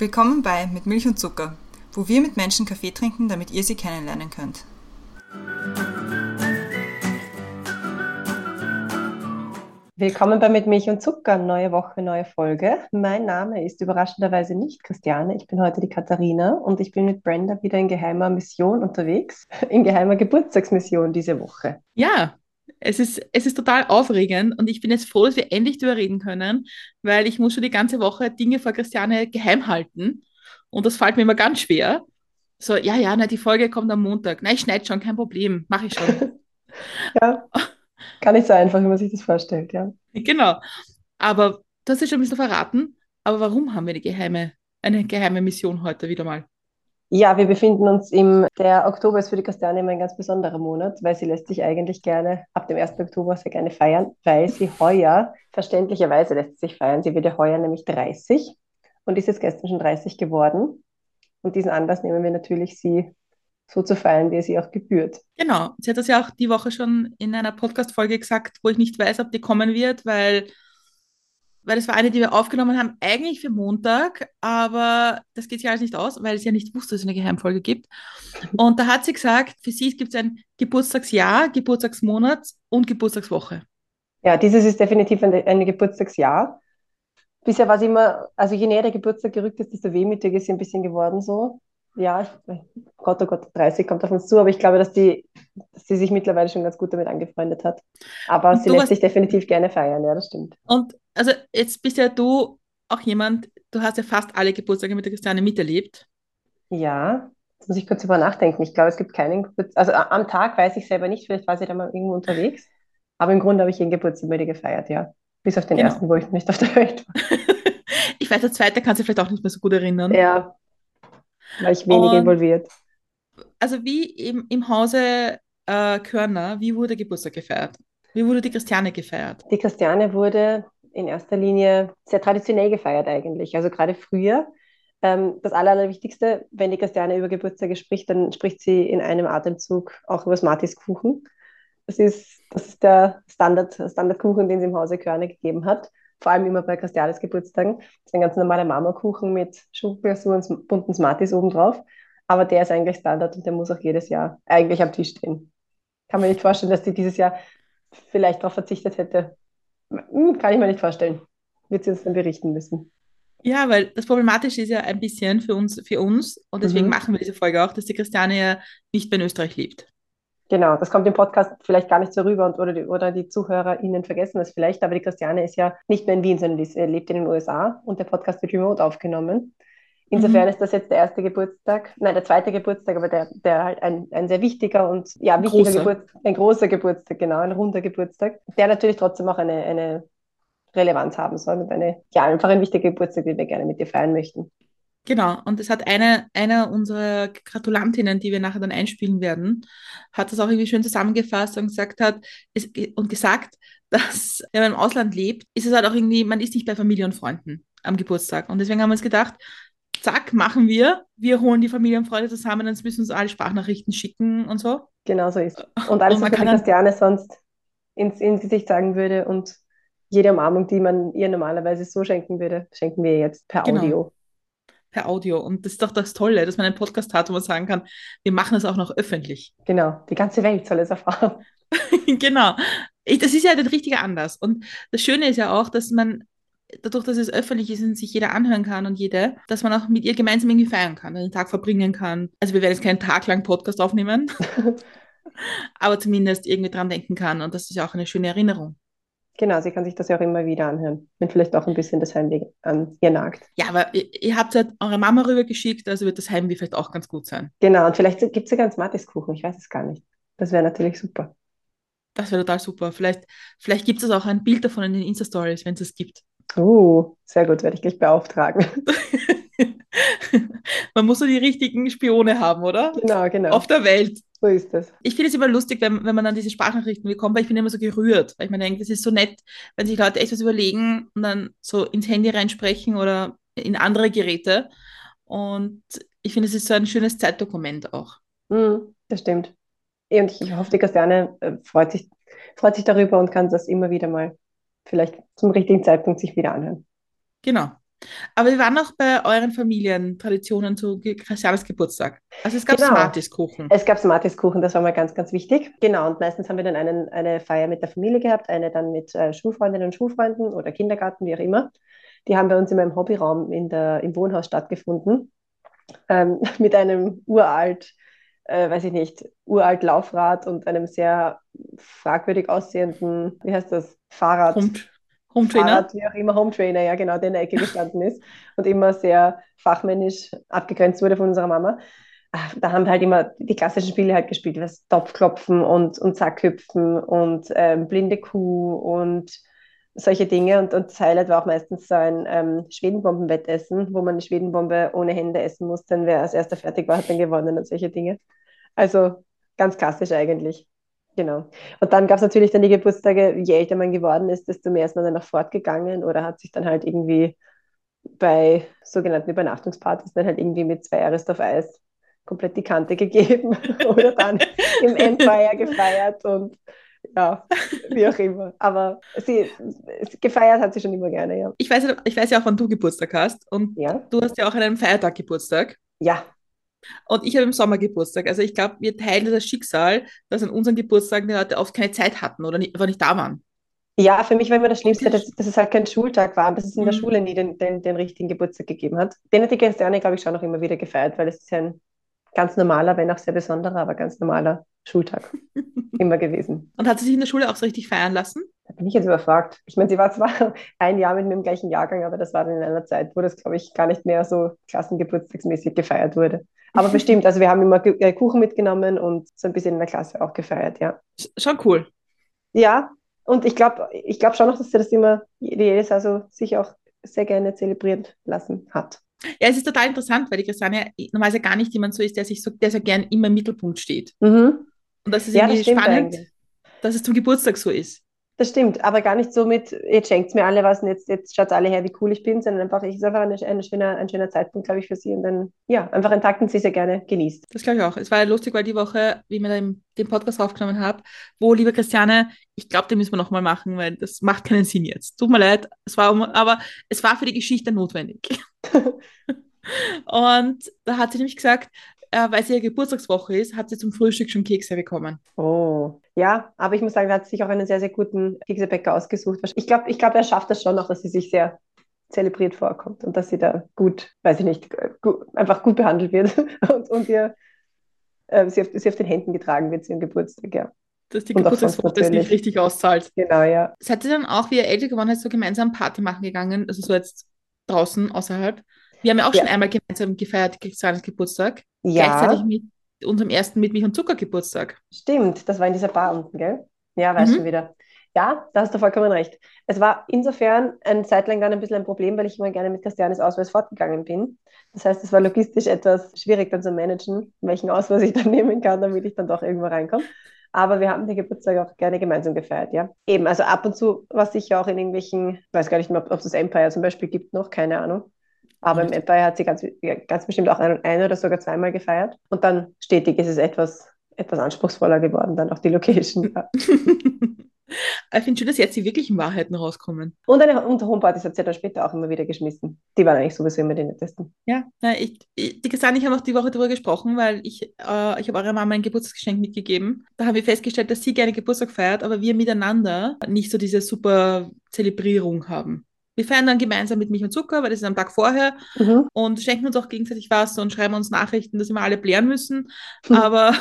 Willkommen bei Mit Milch und Zucker, wo wir mit Menschen Kaffee trinken, damit ihr sie kennenlernen könnt. Willkommen bei Mit Milch und Zucker, neue Woche, neue Folge. Mein Name ist überraschenderweise nicht Christiane, ich bin heute die Katharina und ich bin mit Brenda wieder in geheimer Mission unterwegs, in geheimer Geburtstagsmission diese Woche. Ja, es ist, es ist total aufregend und ich bin jetzt froh, dass wir endlich darüber reden können, weil ich muss schon die ganze Woche Dinge vor Christiane geheim halten und das fällt mir immer ganz schwer. So, ja, ja, na, die Folge kommt am Montag. Nein, ich schneide schon, kein Problem, mache ich schon. ja, gar nicht so einfach, wie man sich das vorstellt, ja. Genau, aber du hast ja schon ein bisschen verraten, aber warum haben wir eine geheime, eine geheime Mission heute wieder mal? Ja, wir befinden uns im, der Oktober ist für die Kastanie immer ein ganz besonderer Monat, weil sie lässt sich eigentlich gerne ab dem 1. Oktober sehr gerne feiern, weil sie heuer, verständlicherweise lässt sie sich feiern, sie wird ja heuer nämlich 30 und ist jetzt gestern schon 30 geworden. Und diesen Anlass nehmen wir natürlich, sie so zu feiern, wie es ihr auch gebührt. Genau, sie hat das ja auch die Woche schon in einer Podcast-Folge gesagt, wo ich nicht weiß, ob die kommen wird, weil weil das war eine, die wir aufgenommen haben, eigentlich für Montag, aber das geht sich alles nicht aus, weil sie ja nicht wusste, dass es eine Geheimfolge gibt. Und da hat sie gesagt, für sie gibt es ein Geburtstagsjahr, Geburtstagsmonat und Geburtstagswoche. Ja, dieses ist definitiv ein, ein Geburtstagsjahr. Bisher war es immer, also je näher der Geburtstag gerückt ist, desto wehmütiger ist sie ein bisschen geworden so ja, Gott, oh Gott, 30 kommt auf uns zu, aber ich glaube, dass, die, dass sie sich mittlerweile schon ganz gut damit angefreundet hat. Aber und sie lässt sich definitiv gerne feiern, ja, das stimmt. Und also jetzt bist ja du auch jemand, du hast ja fast alle Geburtstage mit der Christiane miterlebt. Ja, jetzt muss ich kurz über nachdenken. Ich glaube, es gibt keinen Geburtstag, also am Tag weiß ich selber nicht, vielleicht war sie da mal irgendwo unterwegs, aber im Grunde habe ich jeden Geburtstag mit ihr gefeiert, ja. Bis auf den genau. ersten, wo ich nicht auf der Welt war. ich weiß, der zweite kannst du vielleicht auch nicht mehr so gut erinnern. Ja, war ich wenig Und, involviert. Also wie im, im Hause äh, Körner, wie wurde Geburtstag gefeiert? Wie wurde die Christiane gefeiert? Die Christiane wurde in erster Linie sehr traditionell gefeiert eigentlich. Also gerade früher. Ähm, das Aller, Allerwichtigste, wenn die Christiane über Geburtstage spricht, dann spricht sie in einem Atemzug auch über Smarties-Kuchen. Das ist, das ist der Standard, Standardkuchen, den sie im Hause Körner gegeben hat vor allem immer bei Christianes Geburtstagen. Das ist ein ganz normaler Marmorkuchen mit Schokoglasur und bunten Smarties obendrauf. Aber der ist eigentlich Standard und der muss auch jedes Jahr eigentlich am Tisch stehen. Kann man nicht vorstellen, dass sie dieses Jahr vielleicht darauf verzichtet hätte. Hm, kann ich mir nicht vorstellen. Wird sie uns dann berichten müssen. Ja, weil das Problematische ist ja ein bisschen für uns, für uns und deswegen mhm. machen wir diese Folge auch, dass die Christiane ja nicht mehr in Österreich lebt. Genau, das kommt im Podcast vielleicht gar nicht so rüber und, oder, die, oder die ZuhörerInnen vergessen das vielleicht, aber die Christiane ist ja nicht mehr in Wien, sondern die lebt in den USA und der Podcast wird remote aufgenommen. Insofern mhm. ist das jetzt der erste Geburtstag, nein, der zweite Geburtstag, aber der, der halt ein, ein sehr wichtiger und ja, wichtiger Geburtstag, ein großer Geburtstag, genau, ein runder Geburtstag, der natürlich trotzdem auch eine, eine Relevanz haben soll und eine, ja, einfach ein wichtiger Geburtstag, den wir gerne mit dir feiern möchten. Genau, und das hat eine, eine unserer Gratulantinnen, die wir nachher dann einspielen werden, hat das auch irgendwie schön zusammengefasst und gesagt hat, es, und gesagt, dass wenn man im Ausland lebt, ist es halt auch irgendwie, man ist nicht bei Familie und Freunden am Geburtstag. Und deswegen haben wir uns gedacht, zack, machen wir. Wir holen die Familie und Freunde zusammen, dann müssen uns alle Sprachnachrichten schicken und so. Genau so ist Und alles, und was Christiane sonst ins, ins Gesicht sagen würde und jede Umarmung, die man ihr normalerweise so schenken würde, schenken wir jetzt per genau. Audio per Audio. Und das ist doch das Tolle, dass man einen Podcast hat, wo man sagen kann, wir machen es auch noch öffentlich. Genau, die ganze Welt soll es erfahren. genau. Ich, das ist ja der richtige Anlass. Und das Schöne ist ja auch, dass man dadurch, dass es öffentlich ist und sich jeder anhören kann und jede, dass man auch mit ihr gemeinsam irgendwie feiern kann, einen Tag verbringen kann. Also wir werden jetzt keinen Tag lang Podcast aufnehmen, aber zumindest irgendwie dran denken kann und das ist ja auch eine schöne Erinnerung. Genau, sie kann sich das ja auch immer wieder anhören, wenn vielleicht auch ein bisschen das Heimweh an ihr nagt. Ja, aber ihr, ihr habt ja eure Mama rübergeschickt, also wird das Heimweh vielleicht auch ganz gut sein. Genau, und vielleicht gibt es ja ganz Mattiskuchen, ich weiß es gar nicht. Das wäre natürlich super. Das wäre total super. Vielleicht, vielleicht gibt es auch ein Bild davon in den Insta-Stories, wenn es es gibt. Oh, sehr gut, werde ich gleich beauftragen. Man muss so die richtigen Spione haben, oder? Genau, genau. Auf der Welt. So ist das. Ich finde es immer lustig, wenn, wenn man dann diese Sprachnachrichten bekommt, weil ich bin immer so gerührt, weil ich mir denke, das ist so nett, wenn sich Leute echt was überlegen und dann so ins Handy reinsprechen oder in andere Geräte. Und ich finde, es ist so ein schönes Zeitdokument auch. Mm, das stimmt. Und ich hoffe, die Christiane äh, freut sich, freut sich darüber und kann das immer wieder mal vielleicht zum richtigen Zeitpunkt sich wieder anhören. Genau. Aber wir waren noch bei euren Familientraditionen zu Christianes Geburtstag. Also es gab Genau. Smarties-Kuchen. Es gab Smarties-Kuchen, das war mal ganz, ganz wichtig. Genau, und meistens haben wir dann einen, eine Feier mit der Familie gehabt, eine dann mit äh, Schulfreundinnen und Schulfreunden oder Kindergarten, wie auch immer. Die haben bei uns in meinem Hobbyraum in der, im Wohnhaus stattgefunden, ähm, mit einem uralt, äh, weiß ich nicht, uralt Laufrad und einem sehr fragwürdig aussehenden, wie heißt das, Fahrrad. Home, Home Trainer. Fahrrad, wie auch immer, Home Trainer, ja genau, der in der Ecke gestanden ist und immer sehr fachmännisch abgegrenzt wurde von unserer Mama. Ah, Da haben wir halt immer die klassischen Spiele halt gespielt, was Topfklopfen und, und Sackhüpfen und ähm, blinde Kuh und solche Dinge. Und, und das Highlight war auch meistens so ein ähm, Schwedenbombenwettessen, wo man eine Schwedenbombe ohne Hände essen musste. Und wer als erster fertig war, hat dann gewonnen und solche Dinge. Also ganz klassisch eigentlich. Genau. Und dann gab es natürlich dann die Geburtstage, je älter man geworden ist, desto mehr ist man dann noch fortgegangen oder hat sich dann halt irgendwie bei sogenannten Übernachtungspartys dann halt irgendwie mit zwei Arrest auf Eis komplett die Kante gegeben oder dann im Empire gefeiert und ja, wie auch immer. Aber sie, gefeiert hat sie schon immer gerne, ja. Ich weiß, ja- ich weiß ja auch, wann du Geburtstag hast. Und Ja, du hast ja auch an einem Feiertag Geburtstag. ja, Und ich habe im Sommer Geburtstag. Also ich glaube, wir teilen das Schicksal, dass an unseren Geburtstagen die Leute oft keine Zeit hatten oder nicht, einfach nicht da waren. Ja, für mich war immer das Schlimmste, dass, dass es halt kein Schultag war, dass es in der Mhm. Schule nie den, den, den richtigen Geburtstag gegeben hat. Den hat die Christiane, glaube ich, schon noch immer wieder gefeiert, weil es ist ja ein ganz normaler, wenn auch sehr besonderer, aber ganz normaler Schultag immer gewesen. Und hat sie sich in der Schule auch so richtig feiern lassen? Da bin ich jetzt überfragt. Ich meine, sie war zwar ein Jahr mit mir im gleichen Jahrgang, aber das war dann in einer Zeit, wo das, glaube ich, gar nicht mehr so klassengeburtstagsmäßig gefeiert wurde. Aber bestimmt, also wir haben immer äh, Kuchen mitgenommen und so ein bisschen in der Klasse auch gefeiert, ja. Sch- Schon cool. Ja, und ich glaube ich glaub schon noch, dass sie das immer jedes also sich auch sehr gerne zelebriert lassen hat. Ja, es ist total interessant, weil die Christiane normalerweise gar nicht jemand so ist, der sich so, der so gern immer im Mittelpunkt steht. Mhm. Und das ist Ja, das irgendwie stimmt spannend, eigentlich. dass es zum Geburtstag so ist. Das stimmt, aber gar nicht so mit, jetzt schenkt mir alle was und jetzt, jetzt schaut alle her, wie cool ich bin, sondern einfach, es ist einfach eine, eine schöner, ein schöner Zeitpunkt, glaube ich, für sie und dann, ja, einfach ein Tag, den sie sehr gerne genießt. Das glaube ich auch. Es war lustig, weil die Woche, wie ich mir den, den Podcast aufgenommen habe, wo, liebe Christiane, ich glaube, den müssen wir nochmal machen, weil das macht keinen Sinn jetzt. Tut mir leid, es war, aber es war für die Geschichte notwendig. Und da hat sie nämlich gesagt, äh, weil sie ihre Geburtstagswoche ist, hat sie zum Frühstück schon Kekse bekommen. Oh, ja, aber ich muss sagen, da hat sie sich auch einen sehr, sehr guten Kekse-Bäcker ausgesucht. Ich glaube, ich glaub, er schafft das schon noch, dass sie sich sehr zelebriert vorkommt und dass sie da gut, weiß ich nicht, gut, einfach gut behandelt wird und, und ihr, äh, sie, auf, sie auf den Händen getragen wird zu ihrem Geburtstag, ja. Dass die Geburtstagswoche es nicht richtig auszahlt. Genau, ja. Seid ihr dann auch, wie ihr älter geworden seid, so gemeinsam Party machen gegangen? Also so jetzt draußen, außerhalb? Wir haben ja auch Ja. schon einmal gemeinsam gefeiert, Christianes Geburtstag. Ja, Gleichzeitig mit unserem ersten Mit Milch und Zucker Geburtstag. stimmt, das war in dieser Bar unten, gell? Ja, weiß Mhm. schon wieder. Ja, da hast du vollkommen recht. Es war insofern eine Zeit lang dann ein bisschen ein Problem, weil ich immer gerne mit Christianes Ausweis fortgegangen bin. Das heißt, es war logistisch etwas schwierig dann zu managen, welchen Ausweis ich dann nehmen kann, damit ich dann doch irgendwo reinkomme. Aber wir haben den Geburtstag auch gerne gemeinsam gefeiert, ja. Eben, also ab und zu war es sicher auch in irgendwelchen, ich weiß gar nicht mehr, ob es das Empire zum Beispiel gibt noch, keine Ahnung. Aber im. Empire hat sie ganz, ganz bestimmt auch ein, ein oder sogar zweimal gefeiert. Und dann stetig ist es etwas, etwas anspruchsvoller geworden, dann auch die Location. Ja. ich finde schön, dass jetzt die wirklichen Wahrheiten rauskommen. Und eine und Homepartys hat sie dann später auch immer wieder geschmissen. Die waren eigentlich sowieso immer die nettesten. Ja, na, ich, ich, die Christiane, ich habe auch die Woche darüber gesprochen, weil ich, äh, ich habe eurer Mama ein Geburtstagsgeschenk mitgegeben. Da haben wir festgestellt, dass sie gerne Geburtstag feiert, aber wir miteinander nicht so diese super Zelebrierung haben. Wir feiern dann gemeinsam mit Milch und Zucker, weil das ist am Tag vorher Mhm. und schenken uns auch gegenseitig was und schreiben uns Nachrichten, dass wir alle blären müssen. Hm. Aber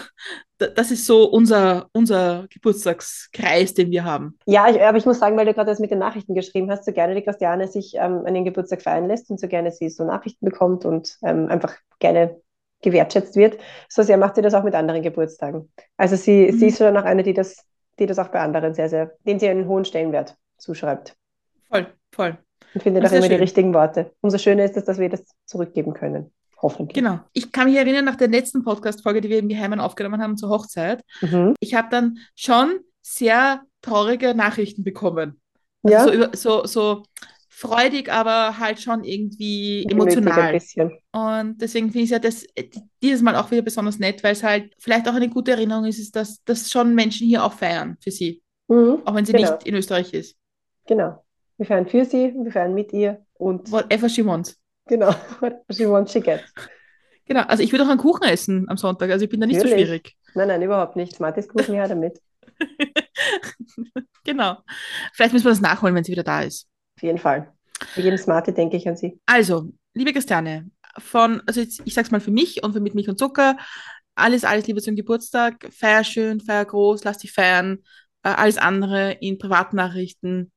das ist so unser, unser Geburtstagskreis, den wir haben. Ja, ich, aber ich muss sagen, weil du gerade das mit den Nachrichten geschrieben hast, so gerne die Christiane sich ähm, an den Geburtstag feiern lässt und so gerne sie so Nachrichten bekommt und ähm, einfach gerne gewertschätzt wird, so sehr macht sie das auch mit anderen Geburtstagen. Also sie, Mhm. sie ist schon auch eine, die das, die das auch bei anderen sehr, sehr, denen sie einen hohen Stellenwert zuschreibt Voll, voll. Und findet Das auch ist immer sehr die schön. richtigen Worte. Umso schöner ist es, dass wir das zurückgeben können. Hoffentlich. Genau. Ich kann mich erinnern, nach der letzten Podcast-Folge, die wir im Geheimen aufgenommen haben zur Hochzeit, Mhm. ich habe dann schon sehr traurige Nachrichten bekommen. Also Ja, so, so, so freudig, aber halt schon irgendwie gemütlich ein emotional. bisschen. Und deswegen finde ich ja das dieses Mal auch wieder besonders nett, weil es halt vielleicht auch eine gute Erinnerung ist, ist dass, dass schon Menschen hier auch feiern für sie, Mhm. auch wenn sie Genau. nicht in Österreich ist. Genau. Wir feiern für sie, wir feiern mit ihr und Whatever she wants. Genau. What she wants, she gets. Genau, also ich würde auch einen Kuchen essen am Sonntag, also ich bin da nicht so Natürlich. schwierig. Nein, nein, überhaupt nicht. Smarties Kuchen ja damit. genau. Vielleicht müssen wir das nachholen, wenn sie wieder da ist. Auf jeden Fall. Bei jedem Smartie denke ich an sie. Also, liebe Christiane, von, also jetzt, ich sag's mal für mich und für mit Milch und Zucker, alles, alles Liebe zum Geburtstag, feier schön, feier groß, lass dich feiern, äh, alles andere in Privatnachrichten,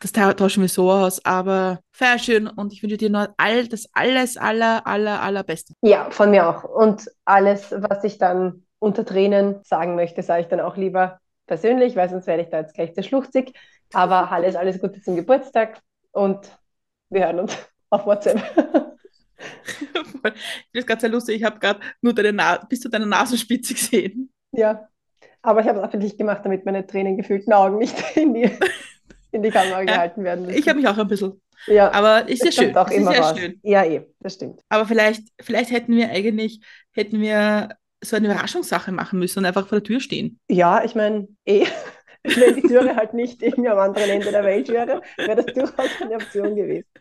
das ta- tauschen wir so aus, aber feier schön und ich wünsche dir nur all das alles, aller, aller, allerbeste. Ja, von mir auch. Und alles, was ich dann unter Tränen sagen möchte, sage ich dann auch lieber persönlich, weil sonst werde ich da jetzt gleich zu schluchzig. Aber alles, alles Gute zum Geburtstag und wir hören uns auf WhatsApp. Ich finde das gerade sehr lustig, ich habe gerade nur deine Na bis zu deiner Nasenspitze gesehen. Ja, aber ich habe es auch für dich gemacht, damit meine tränengefüllten Augen nicht in die, in die Kamera gehalten werden müssen. Ich habe mich auch ein bisschen, ja, aber ist ja schön, auch das ist immer ja raus. schön. Ja, eh, das stimmt. Aber vielleicht, vielleicht hätten wir eigentlich, hätten wir so eine Überraschungssache machen müssen und einfach vor der Tür stehen. Ja, ich meine, eh, wenn die Türe halt nicht irgendwie am anderen Ende der Welt wäre, wäre das durchaus eine Option gewesen.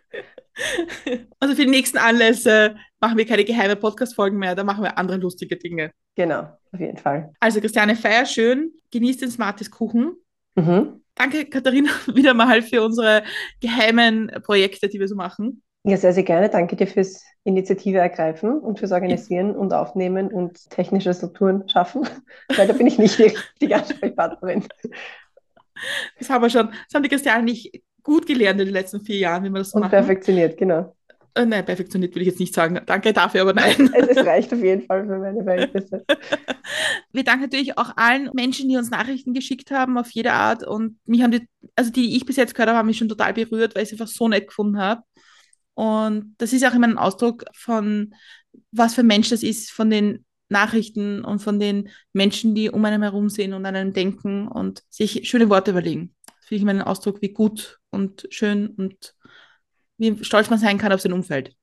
Also für die nächsten Anlässe machen wir keine geheime Podcast-Folgen mehr, da machen wir andere lustige Dinge. Genau, auf jeden Fall. Also Christiane, feier schön, genieß den Smarties Kuchen. Mhm. Danke, Katharina, wieder mal für unsere geheimen Projekte, die wir so machen. Ja, sehr, sehr gerne. Danke dir fürs Initiative ergreifen und fürs Organisieren und Aufnehmen und technische Strukturen schaffen, weil da bin ich nicht die richtige Ansprechpartnerin. Das haben wir schon, das haben die Christiane nicht gut gelernt in den letzten vier Jahren, wie wir das so Und machen. perfektioniert, genau. Äh, nein, perfektioniert würde ich jetzt nicht sagen. Danke dafür, aber nein. Es, es reicht auf jeden Fall für meine Verhältnisse. Wir danken natürlich auch allen Menschen, die uns Nachrichten geschickt haben, auf jede Art. Und mich haben die, also die, die ich bis jetzt gehört habe, haben mich schon total berührt, weil ich es einfach so nett gefunden habe. Und das ist auch immer ein Ausdruck von, was für ein Mensch das ist, von den Nachrichten und von den Menschen, die um einem herum sind und an einem denken und sich schöne Worte überlegen. Das finde ich immer einen Ausdruck, wie gut und schön und wie stolz man sein kann auf sein Umfeld.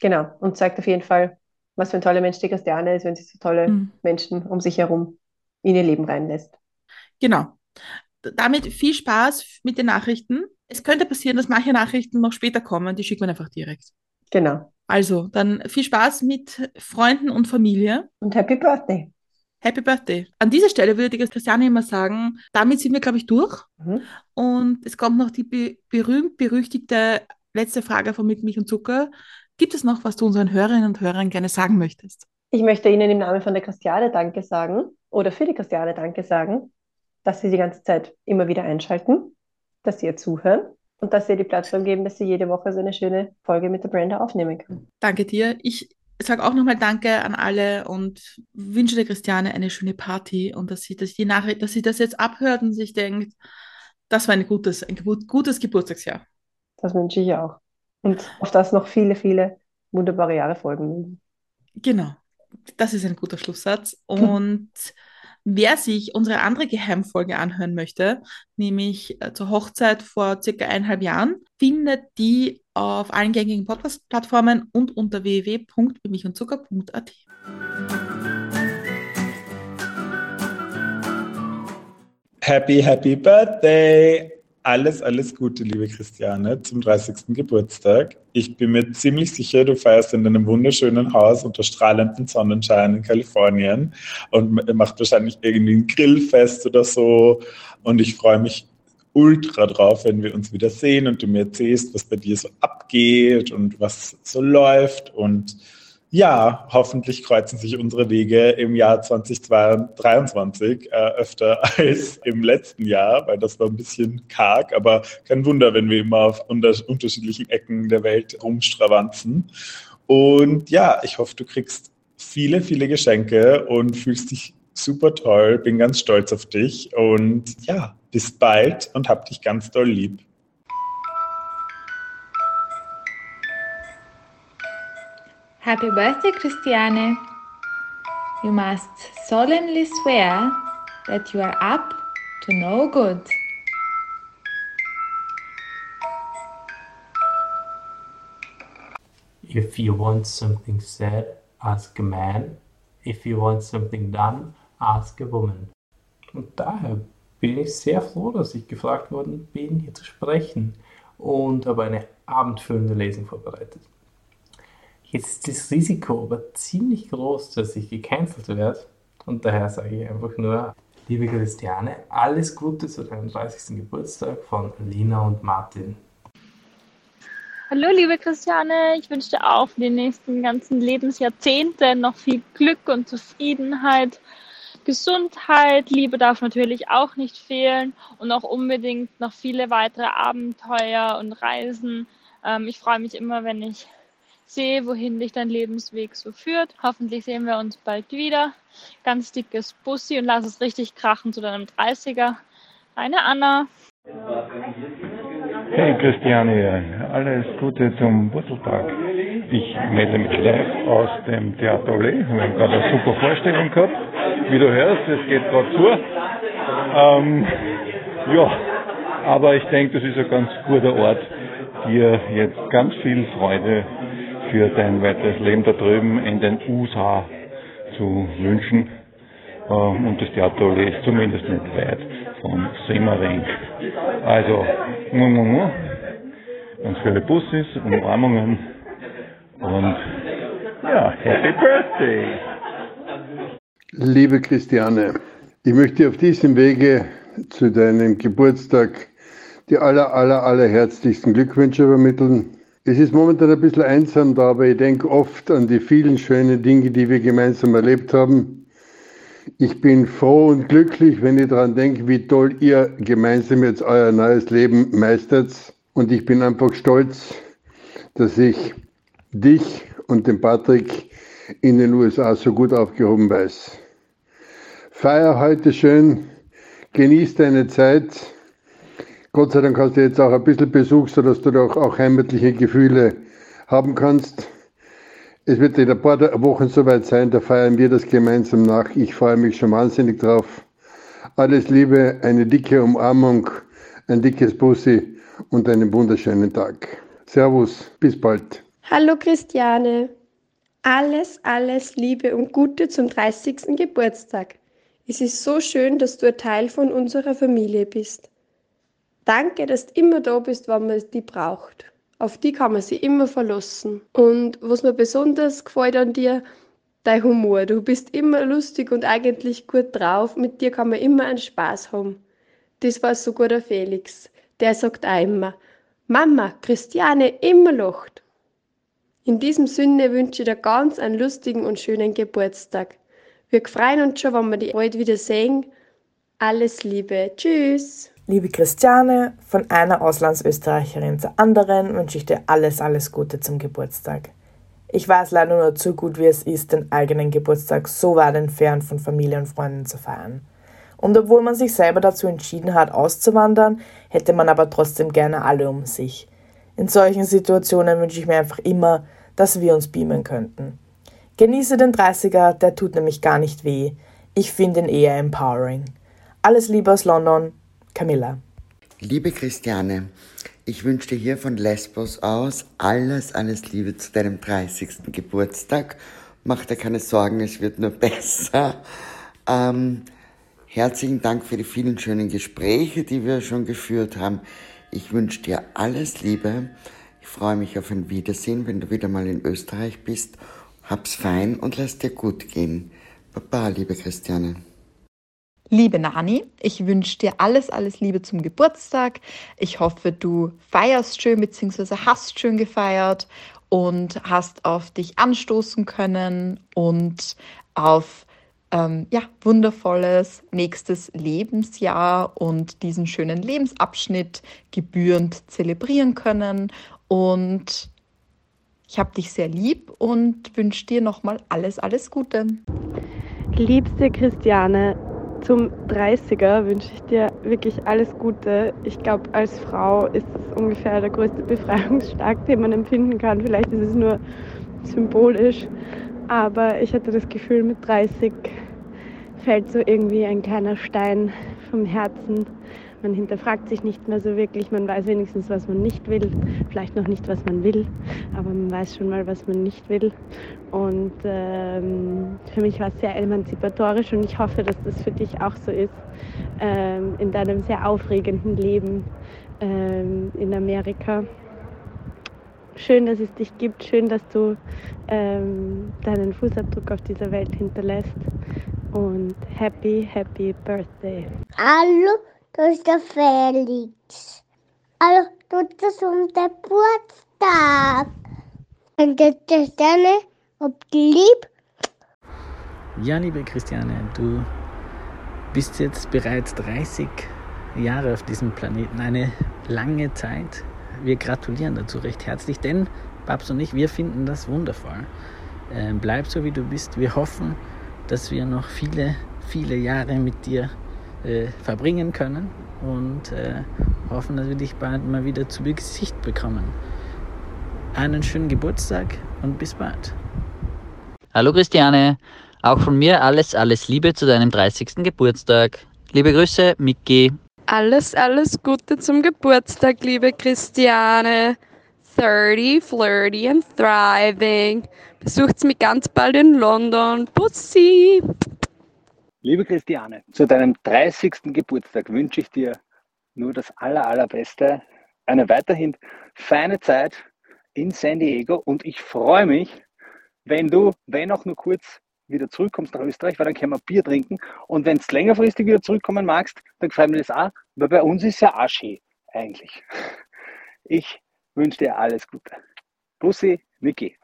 Genau. Und zeigt auf jeden Fall, was für ein toller Mensch die Christiane ist, wenn sie so tolle Mhm. Menschen um sich herum in ihr Leben reinlässt. Genau. Damit viel Spaß mit den Nachrichten. Es könnte passieren, dass manche Nachrichten noch später kommen, die schickt man einfach direkt. Genau. Also, dann viel Spaß mit Freunden und Familie. Und Happy Birthday. Happy Birthday. An dieser Stelle würde die Christiane immer sagen, damit sind wir, glaube ich, durch. Mhm. Und es kommt noch die be berühmt-berüchtigte letzte Frage von Mit Milch und Zucker. Gibt es noch, was du unseren Hörerinnen und Hörern gerne sagen möchtest? Ich möchte Ihnen im Namen von der Christiane Danke sagen oder für die Christiane Danke sagen, dass Sie die ganze Zeit immer wieder einschalten, dass Sie ihr zuhören und dass Sie ihr die Plattform geben, dass sie jede Woche so eine schöne Folge mit der Brenda aufnehmen kann. Danke dir. Ich sage auch nochmal Danke an alle und wünsche der Christiane eine schöne Party und dass sie, dass die Nachricht, dass sie das jetzt abhört und sich denkt, das war ein gutes, ein gutes Geburtstagsjahr. Das wünsche ich auch. Und auf das noch viele, viele wunderbare Jahre folgen. Genau. Das ist ein guter Schlusssatz. Und wer sich unsere andere Geheimfolge anhören möchte, nämlich äh, zur Hochzeit vor circa eineinhalb Jahren, findet die auf allen gängigen Podcast-Plattformen und unter www.bemichundzucker.at. Happy, happy Birthday! Alles, alles Gute, liebe Christiane, zum 30. Geburtstag. Ich bin mir ziemlich sicher, du feierst in einem wunderschönen Haus unter strahlendem Sonnenschein in Kalifornien und macht wahrscheinlich irgendwie ein Grillfest oder so. Und ich freue mich ultra drauf, wenn wir uns wieder sehen und du mir erzählst, was bei dir so abgeht und was so läuft. Und ja, hoffentlich kreuzen sich unsere Wege im Jahr 2023 äh, öfter als im letzten Jahr, weil das war ein bisschen karg, aber kein Wunder, wenn wir immer auf unter unterschiedlichen Ecken der Welt rumstravanzen. Und ja, ich hoffe, du kriegst viele, viele Geschenke und fühlst dich super toll, bin ganz stolz auf dich und ja, bis bald und hab dich ganz doll lieb. Happy birthday, Christiane. You must solemnly swear that you are up to no good. If you want something said, ask a man. If you want something done, ask a woman. Und daher bin ich sehr froh, dass ich gefragt worden bin, hier zu sprechen und habe eine abendfüllende Lesung vorbereitet. Jetzt ist das Risiko aber ziemlich groß, dass ich gecancelt werde. Und daher sage ich einfach nur, liebe Christiane, alles Gute zu deinem 30. Geburtstag von Lina und Martin. Hallo liebe Christiane, ich wünsche dir auch für die nächsten ganzen Lebensjahrzehnte noch viel Glück und Zufriedenheit, Gesundheit, Liebe darf natürlich auch nicht fehlen und auch unbedingt noch viele weitere Abenteuer und Reisen. Ähm, ich freue mich immer, wenn ich sehe, wohin dich dein Lebensweg so führt. Hoffentlich sehen wir uns bald wieder. Ganz dickes Bussi und lass es richtig krachen zu deinem 30er. Deine Anna. Hey Christiane, alles Gute zum Wurzeltag. Ich melde mich live aus dem Theater Olé. Wir haben gerade eine super Vorstellung gehabt. Wie du hörst, es geht gerade zu. Ähm, ja, aber ich denke, das ist ein ganz guter Ort, dir jetzt ganz viel Freude für dein weiteres Leben da drüben in den USA zu wünschen. Ähm, und das Theater ist zumindest nicht weit von Semmering. Also, ganz viele Bussis, Umarmungen und ja, Happy Birthday! Liebe Christiane, ich möchte auf diesem Wege zu deinem Geburtstag die aller, aller, aller herzlichsten Glückwünsche übermitteln. Es ist momentan ein bisschen einsam da, aber ich denke oft an die vielen schönen Dinge, die wir gemeinsam erlebt haben. Ich bin froh und glücklich, wenn ich daran denke, wie toll ihr gemeinsam jetzt euer neues Leben meistert. Und ich bin einfach stolz, dass ich dich und den Patrick in den USA so gut aufgehoben weiß. Feier heute schön, genieß deine Zeit Gott sei Dank hast du jetzt auch ein bisschen Besuch, sodass du auch, auch heimatliche Gefühle haben kannst. Es wird in ein paar Wochen soweit sein, da feiern wir das gemeinsam nach. Ich freue mich schon wahnsinnig drauf. Alles Liebe, eine dicke Umarmung, ein dickes Bussi und einen wunderschönen Tag. Servus, bis bald. Hallo Christiane. Alles, alles Liebe und Gute zum 30. Geburtstag. Es ist so schön, dass du ein Teil von unserer Familie bist. Danke, dass du immer da bist, wenn man die braucht. Auf die kann man sich immer verlassen. Und was mir besonders gefällt an dir, dein Humor. Du bist immer lustig und eigentlich gut drauf. Mit dir kann man immer einen Spaß haben. Das war so gut der Felix. Der sagt auch immer, Mama, Christiane immer lacht. In diesem Sinne wünsche ich dir ganz einen lustigen und schönen Geburtstag. Wir freuen uns schon, wenn wir dich bald wieder sehen. Alles Liebe. Tschüss. Liebe Christiane, von einer Auslandsösterreicherin zur anderen wünsche ich dir alles, alles Gute zum Geburtstag. Ich weiß leider nur zu gut, wie es ist, den eigenen Geburtstag so weit entfernt von Familie und Freunden zu feiern. Und obwohl man sich selber dazu entschieden hat, auszuwandern, hätte man aber trotzdem gerne alle um sich. In solchen Situationen wünsche ich mir einfach immer, dass wir uns beamen könnten. Genieße den 30er, der tut nämlich gar nicht weh. Ich finde ihn eher empowering. Alles Liebe aus London, Camilla. Liebe Christiane, ich wünsche dir hier von Lesbos aus alles, alles Liebe zu deinem 30. Geburtstag. Mach dir keine Sorgen, es wird nur besser. Ähm, herzlichen Dank für die vielen schönen Gespräche, die wir schon geführt haben. Ich wünsche dir alles Liebe. Ich freue mich auf ein Wiedersehen, wenn du wieder mal in Österreich bist. Hab's fein und lass dir gut gehen. Baba, liebe Christiane. Liebe Nani, ich wünsche dir alles, alles Liebe zum Geburtstag. Ich hoffe, du feierst schön bzw. hast schön gefeiert und hast auf dich anstoßen können und auf ähm, ja, wundervolles nächstes Lebensjahr und diesen schönen Lebensabschnitt gebührend zelebrieren können. Und ich habe dich sehr lieb und wünsche dir nochmal alles, alles Gute. Liebste Christiane, zum 30er wünsche ich dir wirklich alles Gute. Ich glaube, als Frau ist es ungefähr der größte Befreiungsschlag, den man empfinden kann. Vielleicht ist es nur symbolisch, aber ich hatte das Gefühl, mit 30 fällt so irgendwie ein kleiner Stein vom Herzen man hinterfragt sich nicht mehr so wirklich, man weiß wenigstens, was man nicht will, vielleicht noch nicht, was man will, aber man weiß schon mal, was man nicht will. Und ähm, für mich war es sehr emanzipatorisch und ich hoffe, dass das für dich auch so ist ähm, in deinem sehr aufregenden Leben ähm, in Amerika. schön, dass es dich gibt, schön, dass du ähm, deinen Fußabdruck auf dieser Welt hinterlässt und happy, happy Birthday. Hallo, da ist der Felix. Hallo, tut das um den Geburtstag. Und der Sterne, ob die lieb? Ja, liebe Christiane, du bist jetzt bereits 30 Jahre auf diesem Planeten, eine lange Zeit. Wir gratulieren dazu recht herzlich, denn Babs und ich, wir finden das wundervoll. Ähm, bleib so, wie du bist. Wir hoffen, dass wir noch viele, viele Jahre mit dir äh, verbringen können und äh, hoffen, dass wir dich bald mal wieder zu Gesicht bekommen. Einen schönen Geburtstag und bis bald. Hallo Christiane, auch von mir alles, alles Liebe zu deinem 30. Geburtstag. Liebe Grüße, Miki. Alles, alles Gute zum Geburtstag, liebe Christiane. 30, flirty and thriving. Besucht's mich ganz bald in London. Pussy! Liebe Christiane, zu deinem 30. Geburtstag wünsche ich dir nur das aller, allerbeste, eine weiterhin feine Zeit in San Diego und ich freue mich, wenn du, wenn auch nur kurz, wieder zurückkommst nach Österreich, weil dann können wir Bier trinken und wenn du längerfristig wieder zurückkommen magst, dann freuen wir das auch, weil bei uns ist ja Aschi eigentlich. Ich wünsche dir alles Gute. Bussi, Niki.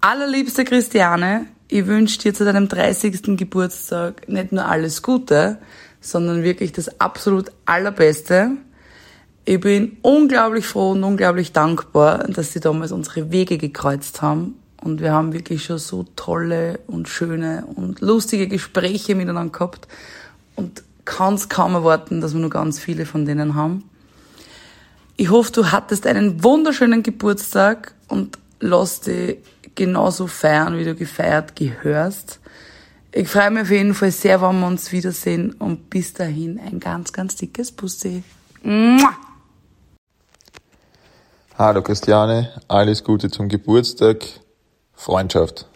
Allerliebste Christiane, ich wünsche dir zu deinem 30. Geburtstag nicht nur alles Gute, sondern wirklich das absolut Allerbeste. Ich bin unglaublich froh und unglaublich dankbar, dass sie damals unsere Wege gekreuzt haben. Und wir haben wirklich schon so tolle und schöne und lustige Gespräche miteinander gehabt. Und kann es kaum erwarten, dass wir noch ganz viele von denen haben. Ich hoffe, du hattest einen wunderschönen Geburtstag und lass dich genauso feiern, wie du gefeiert gehörst. Ich freue mich auf jeden Fall sehr, wenn wir uns wiedersehen und bis dahin ein ganz, ganz dickes. Mua! Hallo Christiane, alles Gute zum Geburtstag, Freundschaft.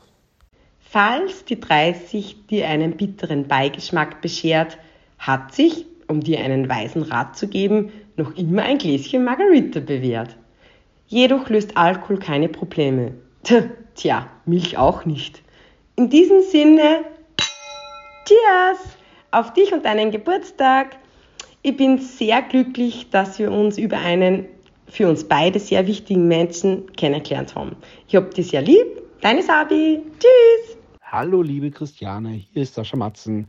Falls die 30 dir einen bitteren Beigeschmack beschert, hat sich, um dir einen weisen Rat zu geben, noch immer ein Gläschen Margarita bewährt. Jedoch löst Alkohol keine Probleme. Tja, Milch auch nicht. In diesem Sinne, Cheers auf dich und deinen Geburtstag. Ich bin sehr glücklich, dass wir uns über einen für uns beide sehr wichtigen Menschen kennengelernt haben. Ich hab dich sehr lieb. Deine Sabi. Tschüss. Hallo, liebe Christiane, hier ist Sascha Matzen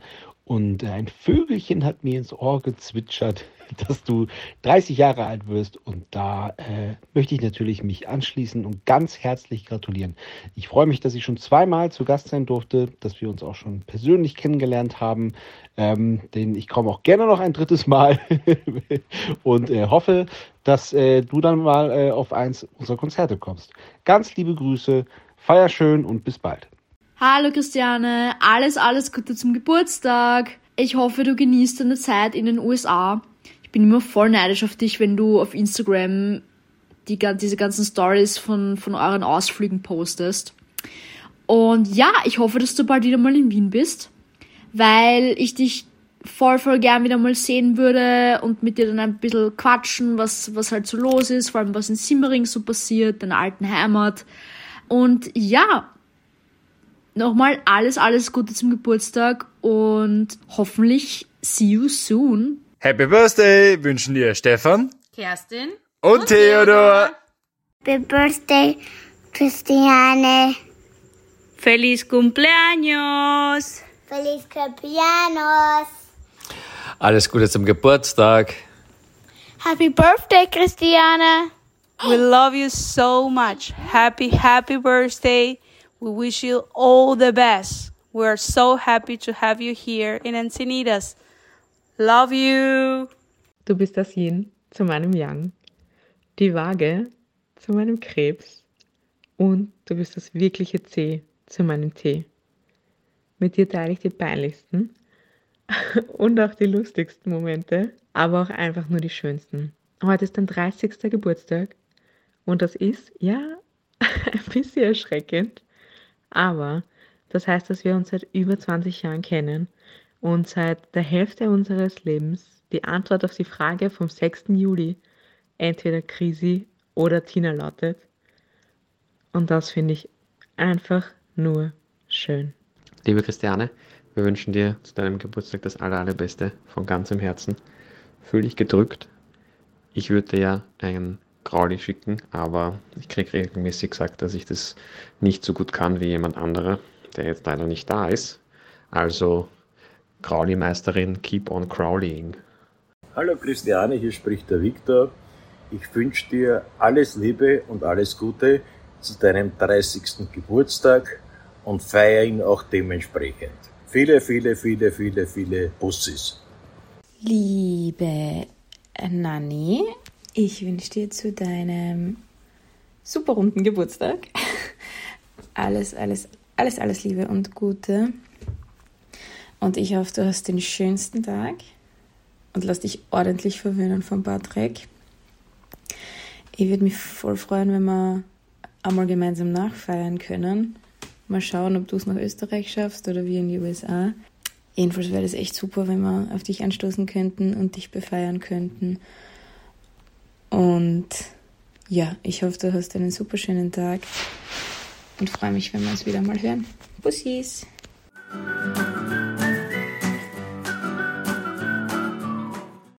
und ein Vögelchen hat mir ins Ohr gezwitschert, dass du 30 Jahre alt wirst. Und da äh, möchte ich natürlich mich anschließen und ganz herzlich gratulieren. Ich freue mich, dass ich schon zweimal zu Gast sein durfte, dass wir uns auch schon persönlich kennengelernt haben. Ähm, denn ich komme auch gerne noch ein drittes Mal und äh, hoffe, dass äh, du dann mal äh, auf eins unserer Konzerte kommst. Ganz liebe Grüße, feier schön und bis bald. Hallo Christiane, alles, alles Gute zum Geburtstag. Ich hoffe, du genießt deine Zeit in den USA. Ich bin immer voll neidisch auf dich, wenn du auf Instagram die, diese ganzen Stories von, von euren Ausflügen postest. Und ja, ich hoffe, dass du bald wieder mal in Wien bist, weil ich dich voll, voll gern wieder mal sehen würde und mit dir dann ein bisschen quatschen, was, was halt so los ist, vor allem was in Simmering so passiert, deiner alten Heimat. Und ja, nochmal alles, alles Gute zum Geburtstag und hoffentlich see you soon. Happy Birthday wünschen dir Stefan Kerstin und, Theodor. Happy Birthday, Christiane. Feliz cumpleaños. Feliz cumpleaños. Alles Gute zum Geburtstag. Happy birthday, Christiane. We love you so much. Happy, happy birthday. We wish you all the best. We are so happy to have you here in Encinitas. Love you. Du bist das Yin zu meinem Yang, die Waage zu meinem Krebs und du bist das wirkliche C zu meinem T. Mit dir teile ich die peinlichsten und auch die lustigsten Momente, aber auch einfach nur die schönsten. Heute ist dein 30. Geburtstag und das ist, ja, ein bisschen erschreckend, aber das heißt, dass wir uns seit über 20 Jahren kennen und seit der Hälfte unseres Lebens die Antwort auf die Frage vom 6. Juli entweder Krisi oder Tina lautet. Und das finde ich einfach nur schön. Liebe Christiane, wir wünschen dir zu deinem Geburtstag das aller, allerbeste von ganzem Herzen. Fühl dich gedrückt. Ich würde dir ja ein Grauli schicken, aber ich kriege regelmäßig gesagt, dass ich das nicht so gut kann wie jemand anderer, der jetzt leider nicht da ist. Also Grauli-Meisterin, keep on crawling. Hallo Christiane, hier spricht der Viktor. Ich wünsche dir alles Liebe und alles Gute zu deinem 30. Geburtstag und feiere ihn auch dementsprechend. Viele, viele, viele, viele, viele Bussis. Liebe Nanni, ich wünsche dir zu deinem super runden Geburtstag alles, alles, alles, alles Liebe und Gute. Und ich hoffe, du hast den schönsten Tag und lass dich ordentlich verwöhnen von Patrick. Ich würde mich voll freuen, wenn wir einmal gemeinsam nachfeiern können. Mal schauen, ob du es nach Österreich schaffst oder wir in die USA. Jedenfalls wäre das echt super, wenn wir auf dich anstoßen könnten und dich befeiern könnten. Und ja, ich hoffe, du hast einen super schönen Tag und freue mich, wenn wir uns wieder mal hören. Bussis!